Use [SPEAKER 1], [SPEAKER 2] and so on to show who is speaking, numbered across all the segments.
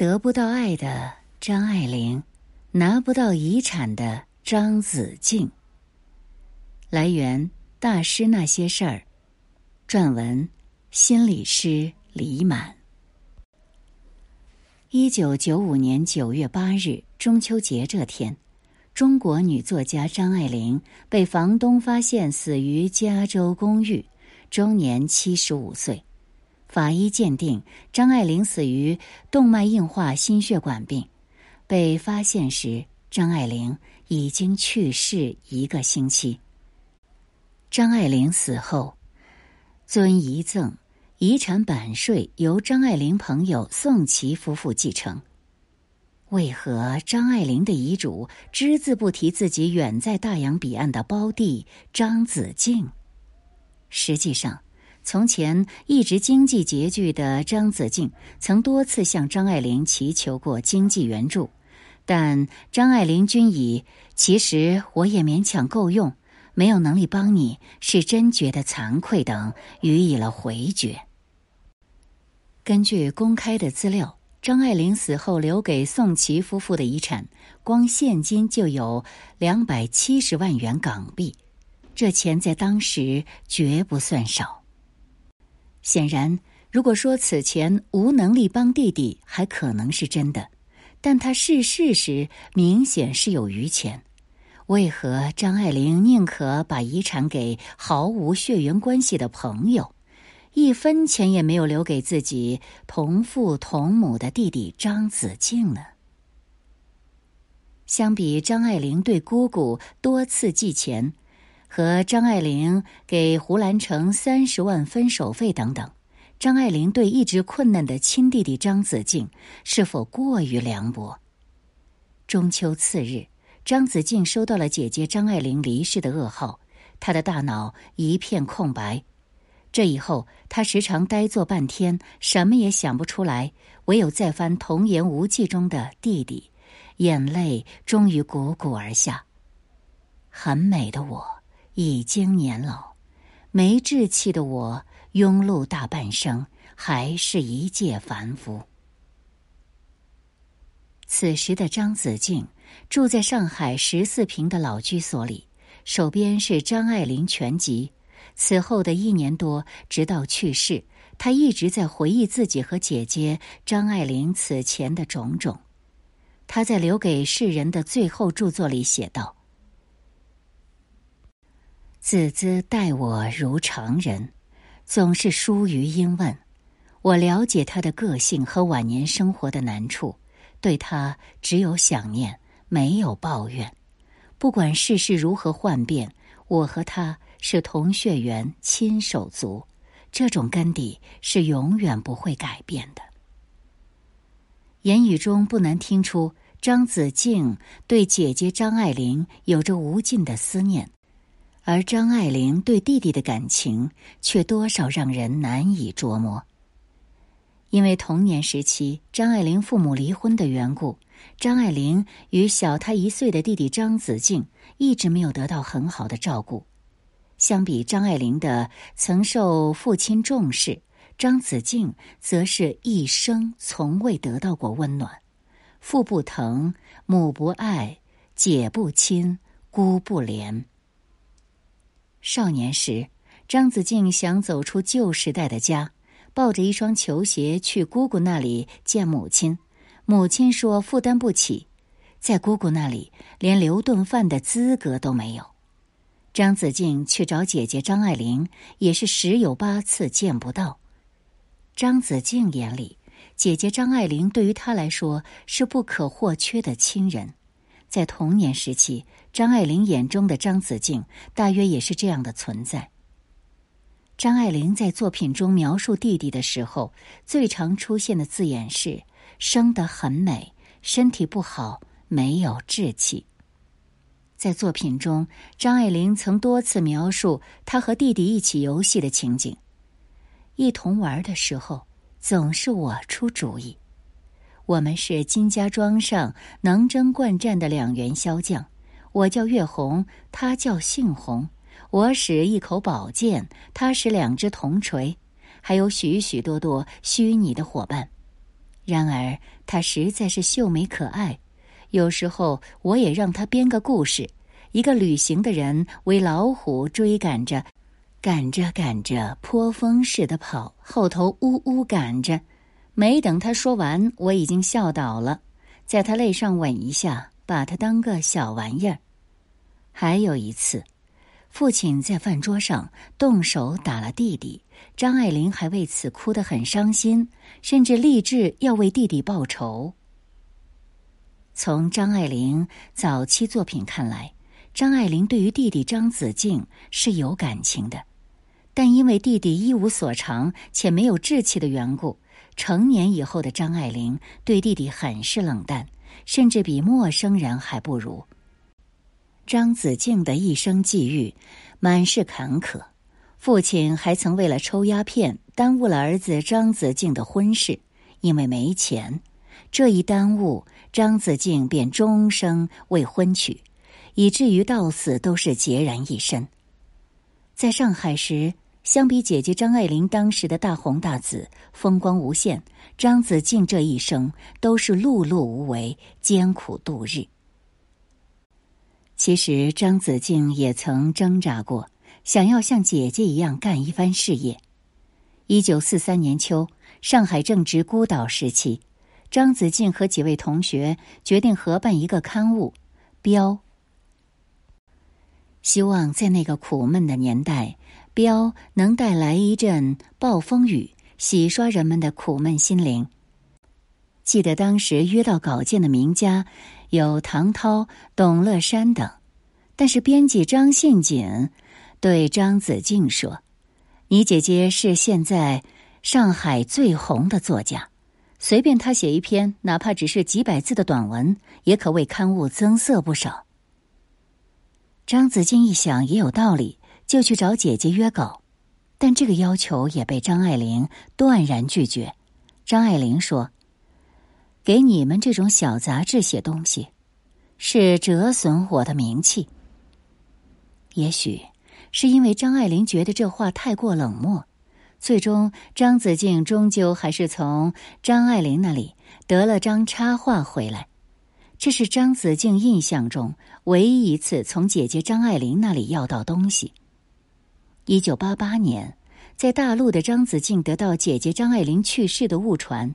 [SPEAKER 1] 得不到爱的张爱玲，拿不到遗产的张子静。来源：大师那些事儿，撰文：心理师李满。一九九五年九月八日，中秋节这天，中国女作家张爱玲被房东发现死于加州公寓，终年七十五岁。法医鉴定，张爱玲死于动脉硬化心血管病。被发现时，张爱玲已经去世一个星期。张爱玲死后，遵遗赠，遗产版税由张爱玲朋友宋琦夫妇继承。为何张爱玲的遗嘱只字不提自己远在大洋彼岸的胞弟张子静？实际上。从前一直经济拮据的张子静，曾多次向张爱玲祈求过经济援助，但张爱玲均以“其实我也勉强够用，没有能力帮你，是真觉得惭愧”等予以了回绝。根据公开的资料，张爱玲死后留给宋琦夫妇的遗产，光现金就有两百七十万元港币，这钱在当时绝不算少。显然，如果说此前无能力帮弟弟，还可能是真的，但他逝世时明显是有余钱。为何张爱玲宁可把遗产给毫无血缘关系的朋友，一分钱也没有留给自己同父同母的弟弟张子静呢？相比张爱玲对姑姑多次寄钱。和张爱玲给胡兰成三十万分手费等等，张爱玲对一直困难的亲弟弟张子静是否过于凉薄？中秋次日，张子静收到了姐姐张爱玲离世的噩耗，他的大脑一片空白。这以后，他时常呆坐半天，什么也想不出来，唯有再翻《童言无忌》中的弟弟，眼泪终于汩汩而下。很美的我。已经年老，没志气的我，庸碌大半生，还是一介凡夫。此时的张子静住在上海十四平的老居所里，手边是张爱玲全集。此后的一年多，直到去世，他一直在回忆自己和姐姐张爱玲此前的种种。他在留给世人的最后著作里写道。子子待我如常人，总是疏于应问。我了解他的个性和晚年生活的难处，对他只有想念，没有抱怨。不管世事如何幻变，我和他是同血缘、亲手足，这种根底是永远不会改变的。言语中不难听出，张子静对姐姐张爱玲有着无尽的思念。而张爱玲对弟弟的感情却多少让人难以捉摸。因为童年时期张爱玲父母离婚的缘故，张爱玲与小她一岁的弟弟张子静一直没有得到很好的照顾。相比张爱玲的曾受父亲重视，张子静则是一生从未得到过温暖。父不疼，母不爱，姐不亲，姑不怜。少年时，张子静想走出旧时代的家，抱着一双球鞋去姑姑那里见母亲。母亲说负担不起，在姑姑那里连留顿饭的资格都没有。张子静去找姐姐张爱玲，也是十有八次见不到。张子静眼里，姐姐张爱玲对于他来说是不可或缺的亲人。在童年时期，张爱玲眼中的张子静大约也是这样的存在。张爱玲在作品中描述弟弟的时候，最常出现的字眼是“生得很美，身体不好，没有志气”。在作品中，张爱玲曾多次描述她和弟弟一起游戏的情景，一同玩的时候，总是我出主意。我们是金家庄上能征惯战的两员骁将，我叫月红，他叫杏红。我使一口宝剑，他使两只铜锤，还有许许多多虚拟的伙伴。然而她实在是秀美可爱。有时候我也让她编个故事：一个旅行的人为老虎追赶着，赶着赶着，泼风似的跑，后头呜呜赶着。没等他说完，我已经笑倒了，在他肋上吻一下，把他当个小玩意儿。还有一次，父亲在饭桌上动手打了弟弟，张爱玲还为此哭得很伤心，甚至立志要为弟弟报仇。从张爱玲早期作品看来，张爱玲对于弟弟张子静是有感情的，但因为弟弟一无所长且没有志气的缘故。成年以后的张爱玲对弟弟很是冷淡，甚至比陌生人还不如。张子静的一生际遇满是坎坷，父亲还曾为了抽鸦片耽误了儿子张子静的婚事，因为没钱，这一耽误，张子静便终生未婚娶，以至于到死都是孑然一身。在上海时。相比姐姐张爱玲当时的大红大紫、风光无限，张子静这一生都是碌碌无为、艰苦度日。其实张子静也曾挣扎过，想要像姐姐一样干一番事业。一九四三年秋，上海正值孤岛时期，张子静和几位同学决定合办一个刊物，《标》，希望在那个苦闷的年代。标能带来一阵暴风雨，洗刷人们的苦闷心灵。记得当时约到稿件的名家有唐涛、董乐山等，但是编辑张信锦对张子静说：“你姐姐是现在上海最红的作家，随便她写一篇，哪怕只是几百字的短文，也可为刊物增色不少。”张子静一想，也有道理。就去找姐姐约稿，但这个要求也被张爱玲断然拒绝。张爱玲说：“给你们这种小杂志写东西，是折损我的名气。”也许是因为张爱玲觉得这话太过冷漠，最终张子静终究还是从张爱玲那里得了张插画回来。这是张子静印象中唯一一次从姐姐张爱玲那里要到东西。一九八八年，在大陆的张子静得到姐姐张爱玲去世的误传，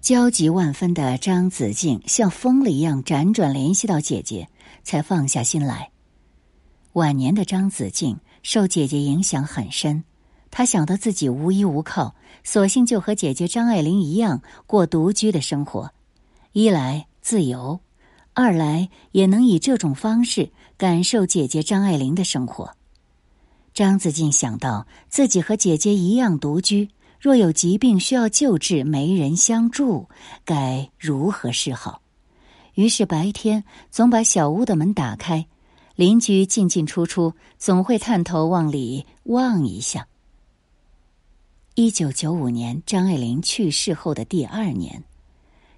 [SPEAKER 1] 焦急万分的张子静像疯了一样辗转联系到姐姐，才放下心来。晚年的张子静受姐姐影响很深，她想到自己无依无靠，索性就和姐姐张爱玲一样过独居的生活，一来自由，二来也能以这种方式感受姐姐张爱玲的生活。张子静想到自己和姐姐一样独居，若有疾病需要救治，没人相助，该如何是好？于是白天总把小屋的门打开，邻居进进出出，总会探头往里望一下。一九九五年，张爱玲去世后的第二年，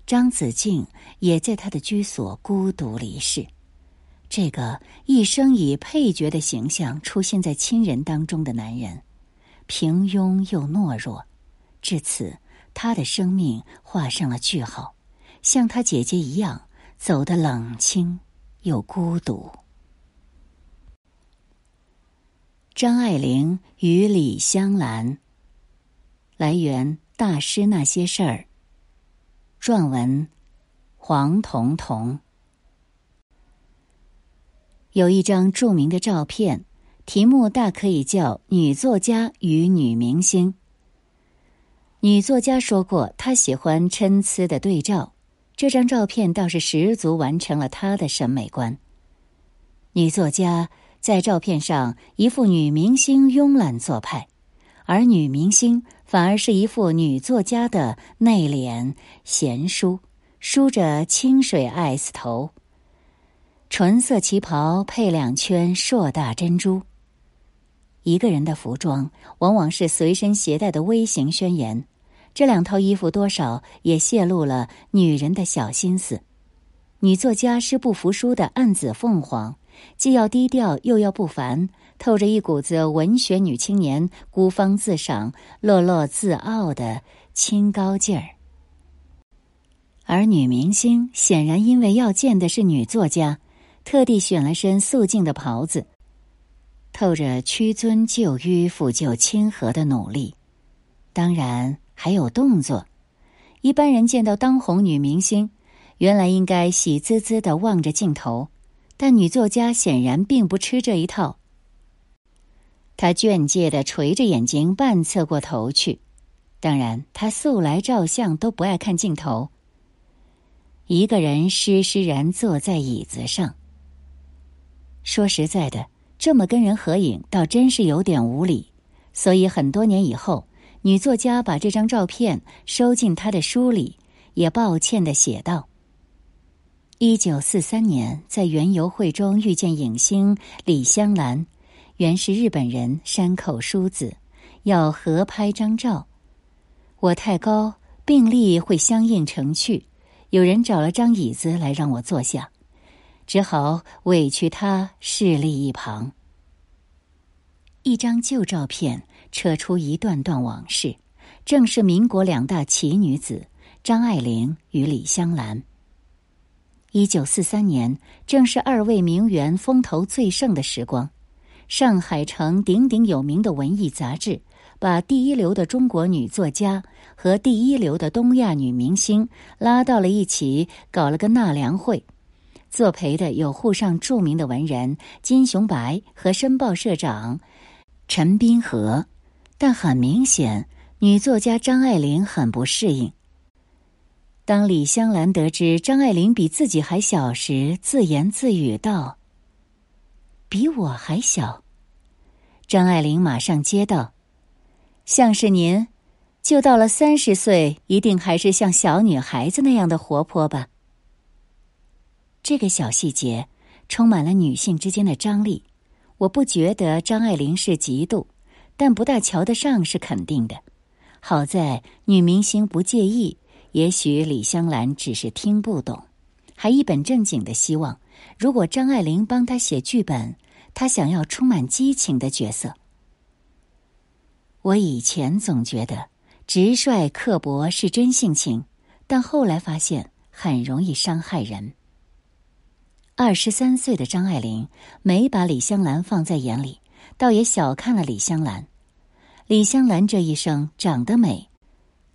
[SPEAKER 1] 张子静也在他的居所孤独离世。这个一生以配角的形象出现在亲人当中的男人，平庸又懦弱，至此他的生命画上了句号，像他姐姐一样走得冷清又孤独。张爱玲与李香兰。来源：大师那些事儿。撰文：黄彤彤。有一张著名的照片，题目大可以叫“女作家与女明星”。女作家说过，她喜欢参差的对照，这张照片倒是十足完成了她的审美观。女作家在照片上一副女明星慵懒做派，而女明星反而是一副女作家的内敛贤淑，梳着清水艾丝头。纯色旗袍配两圈硕大珍珠。一个人的服装往往是随身携带的微型宣言，这两套衣服多少也泄露了女人的小心思。女作家是不服输的暗紫凤凰，既要低调又要不凡，透着一股子文学女青年孤芳自赏、落落自傲的清高劲儿。而女明星显然因为要见的是女作家，特地选了身素净的袍子，透着屈尊就迂、抚就亲和的努力。当然还有动作。一般人见到当红女明星，原来应该喜滋滋的望着镜头，但女作家显然并不吃这一套。她倦介的垂着眼睛，半侧过头去。当然，她素来照相都不爱看镜头。一个人施施然坐在椅子上。说实在的，这么跟人合影，倒真是有点无礼。所以很多年以后，女作家把这张照片收进她的书里，也抱歉的写道：“一九四三年在园游会中遇见影星李香兰，原是日本人山口淑子，要合拍张照。我太高，病历会相应成趣。”有人找了张椅子来让我坐下，只好委屈他侍立一旁。一张旧照片扯出一段段往事，正是民国两大奇女子张爱玲与李香兰。一九四三年正是二位名媛风头最盛的时光，上海城鼎鼎有名的文艺杂志。把第一流的中国女作家和第一流的东亚女明星拉到了一起，搞了个纳凉会。作陪的有沪上著名的文人金雄白和申报社长陈斌和，但很明显，女作家张爱玲很不适应。当李香兰得知张爱玲比自己还小时，自言自语道：“比我还小。”张爱玲马上接道。像是您，就到了三十岁，一定还是像小女孩子那样的活泼吧。这个小细节充满了女性之间的张力。我不觉得张爱玲是嫉妒，但不大瞧得上是肯定的。好在女明星不介意，也许李香兰只是听不懂，还一本正经的希望，如果张爱玲帮她写剧本，她想要充满激情的角色。我以前总觉得直率刻薄是真性情，但后来发现很容易伤害人。二十三岁的张爱玲没把李香兰放在眼里，倒也小看了李香兰。李香兰这一生长得美，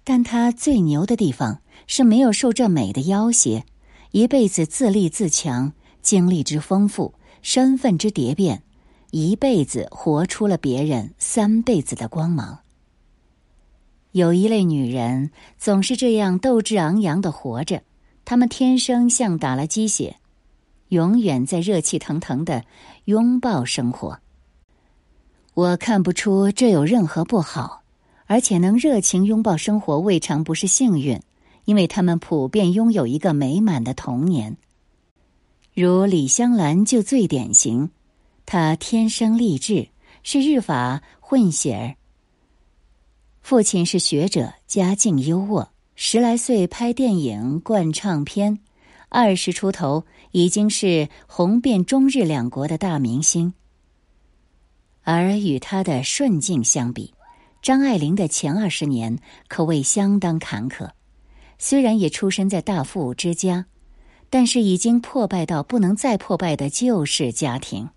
[SPEAKER 1] 但她最牛的地方是没有受这美的要挟，一辈子自立自强，经历之丰富，身份之蝶变。一辈子活出了别人三辈子的光芒。有一类女人总是这样斗志昂扬的活着，她们天生像打了鸡血，永远在热气腾腾的拥抱生活。我看不出这有任何不好，而且能热情拥抱生活未尝不是幸运，因为他们普遍拥有一个美满的童年。如李香兰就最典型。她天生丽质，是日法混血儿。父亲是学者，家境优渥，十来岁拍电影、灌唱片，二十出头已经是红遍中日两国的大明星。而与他的顺境相比，张爱玲的前二十年可谓相当坎坷。虽然也出身在大富之家，但是已经破败到不能再破败的旧式家庭。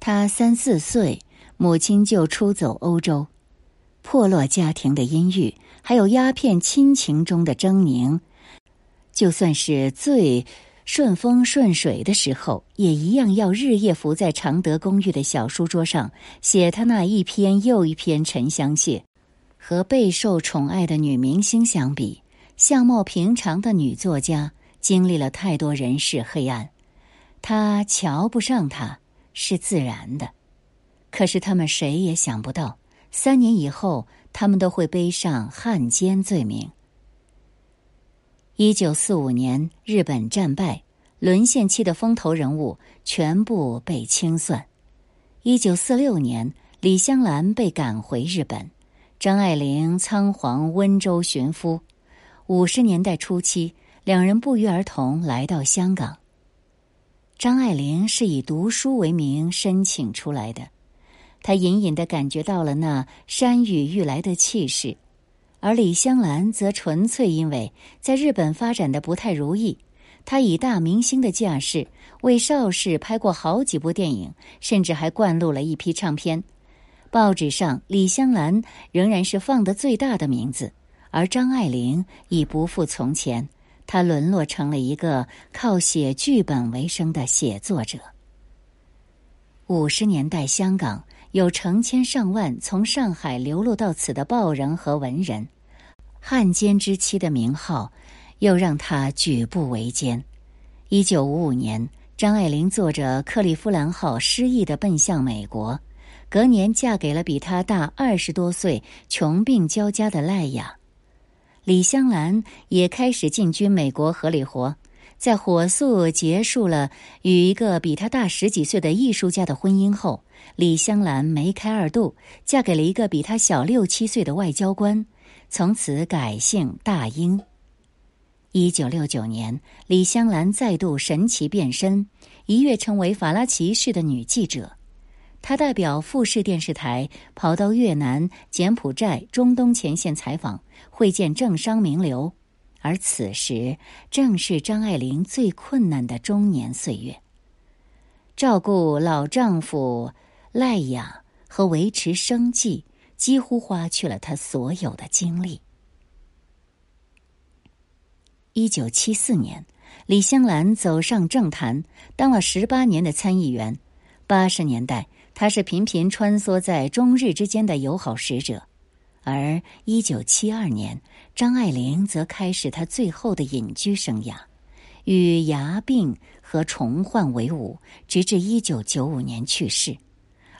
[SPEAKER 1] 他三四岁，母亲就出走欧洲，破落家庭的阴郁，还有鸦片亲情中的狰狞，就算是最顺风顺水的时候，也一样要日夜伏在常德公寓的小书桌上写他那一篇又一篇沉香屑。和备受宠爱的女明星相比，相貌平常的女作家经历了太多人世黑暗，他瞧不上她。是自然的，可是他们谁也想不到，三年以后，他们都会背上汉奸罪名。一九四五年，日本战败，沦陷期的风头人物全部被清算。一九四六年，李香兰被赶回日本，张爱玲仓皇温州寻夫。五十年代初期，两人不约而同来到香港。张爱玲是以读书为名申请出来的，她隐隐的感觉到了那山雨欲来的气势，而李香兰则纯粹因为在日本发展的不太如意。她以大明星的架势为邵氏拍过好几部电影，甚至还灌录了一批唱片。报纸上，李香兰仍然是放的最大的名字，而张爱玲已不复从前，她沦落成了一个靠写剧本为生的写作者。五十年代，香港有成千上万从上海流落到此的报人和文人，汉奸之妻的名号。又让他举步维艰。一九五五年，张爱玲坐着克利夫兰号失意的奔向美国，隔年嫁给了比她大二十多岁、穷病交加的赖雅。李香兰也开始进军美国合理活，在火速结束了与一个比她大十几岁的艺术家的婚姻后，李香兰梅开二度，嫁给了一个比她小六七岁的外交官，从此改姓大英。一九六九年，李香兰再度神奇变身，一跃成为法拉奇市的女记者。她代表富士电视台跑到越南、柬埔寨、中东前线采访，会见政商名流。而此时正是张爱玲最困难的中年岁月，照顾老丈夫赖雅和维持生计，几乎花去了她所有的精力。一九七四年，李香兰走上政坛，当了十八年的参议员。八十年代，她是频频穿梭在中日之间的友好使者。而一九七二年，张爱玲则开始她最后的隐居生涯，与牙病和重患为伍，直至一九九五年去世。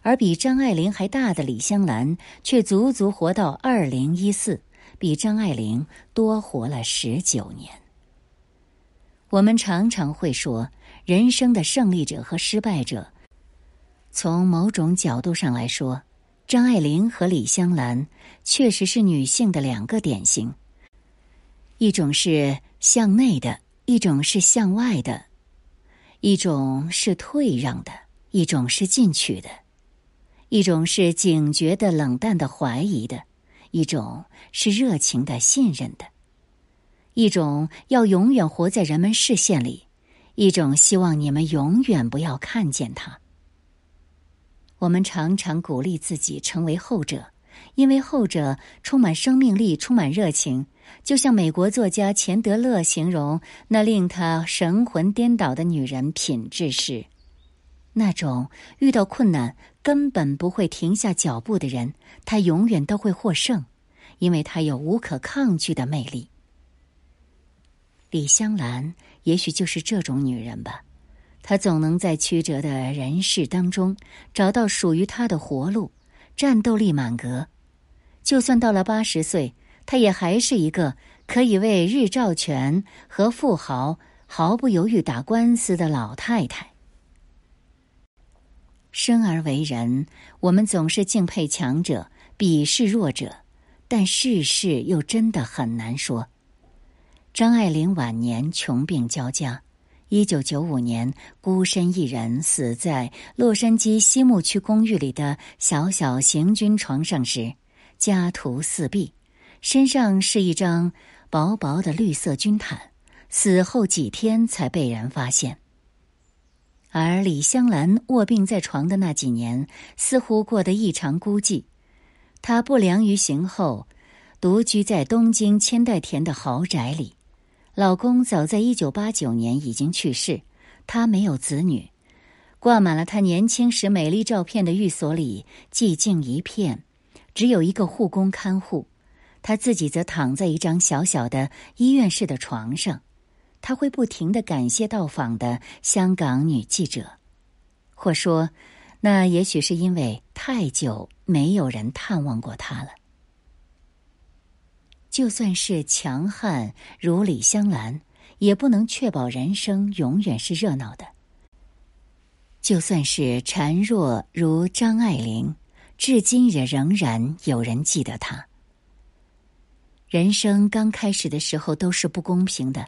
[SPEAKER 1] 而比张爱玲还大的李香兰，却足足活到二零一四。比张爱玲多活了十九年。我们常常会说，人生的胜利者和失败者，从某种角度上来说，张爱玲和李香兰确实是女性的两个典型。一种是向内的，一种是向外的；一种是退让的，一种是进取的；一种是警觉的、冷淡的、怀疑的。一种是热情的、信任的；一种要永远活在人们视线里；一种希望你们永远不要看见他。我们常常鼓励自己成为后者，因为后者充满生命力、充满热情。就像美国作家钱德勒形容那令他神魂颠倒的女人品质是：那种遇到困难。根本不会停下脚步的人，他永远都会获胜，因为他有无可抗拒的魅力。李香兰也许就是这种女人吧，她总能在曲折的人世当中找到属于她的活路，战斗力满格。就算到了八十岁，她也还是一个可以为日照权和富豪毫不犹豫打官司的老太太。生而为人，我们总是敬佩强者，鄙视弱者，但世事又真的很难说。张爱玲晚年穷病交加，一九九五年孤身一人死在洛杉矶西木区公寓里的小小行军床上时，家徒四壁，身上是一张薄薄的绿色军毯，死后几天才被人发现。而李香兰卧病在床的那几年，似乎过得异常孤寂。她不良于行后，独居在东京千代田的豪宅里。老公早在一九八九年已经去世，她没有子女。挂满了她年轻时美丽照片的寓所里寂静一片，只有一个护工看护。她自己则躺在一张小小的医院式的床上。他会不停的感谢到访的香港女记者，或说，那也许是因为太久没有人探望过他了。就算是强悍如李香兰，也不能确保人生永远是热闹的。就算是孱弱如张爱玲，至今也仍然有人记得她。人生刚开始的时候都是不公平的。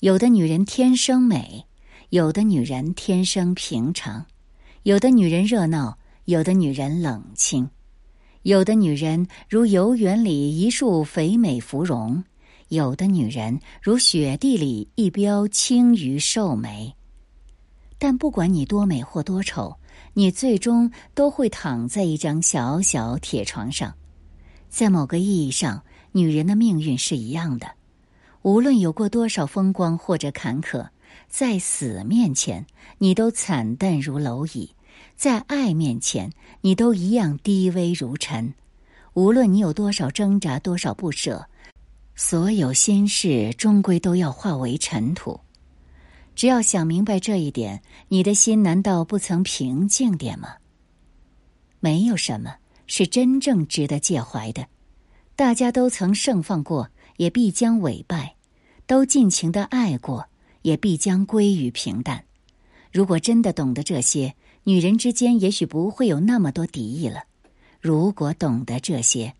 [SPEAKER 1] 有的女人天生美，有的女人天生平常，有的女人热闹，有的女人冷清，有的女人如游园里一树肥美芙蓉，有的女人如雪地里一标青鱼瘦梅。但不管你多美或多丑，你最终都会躺在一张小小铁床上。在某个意义上，女人的命运是一样的。无论有过多少风光或者坎坷，在死面前，你都惨淡如蝼蚁。在爱面前，你都一样低微如尘。无论你有多少挣扎，多少不舍，所有心事终归都要化为尘土。只要想明白这一点，你的心难道不曾平静点吗？没有什么是真正值得介怀的。大家都曾盛放过，也必将委败；都尽情的爱过，也必将归于平淡。如果真的懂得这些，女人之间也许不会有那么多敌意了。如果懂得这些，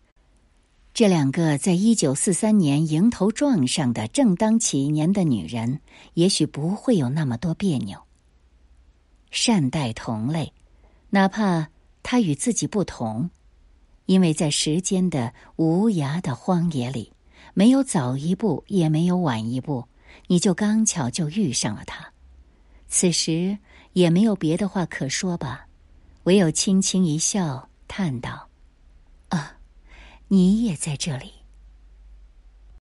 [SPEAKER 1] 这两个在一九四三年迎头撞上的正当起年的女人，也许不会有那么多别扭。善待同类，哪怕他与自己不同，因为在时间的无涯的荒野里，没有早一步，也没有晚一步，你就刚巧就遇上了他。此时。也没有别的话可说吧，唯有轻轻一笑，叹道：“啊，你也在这里。”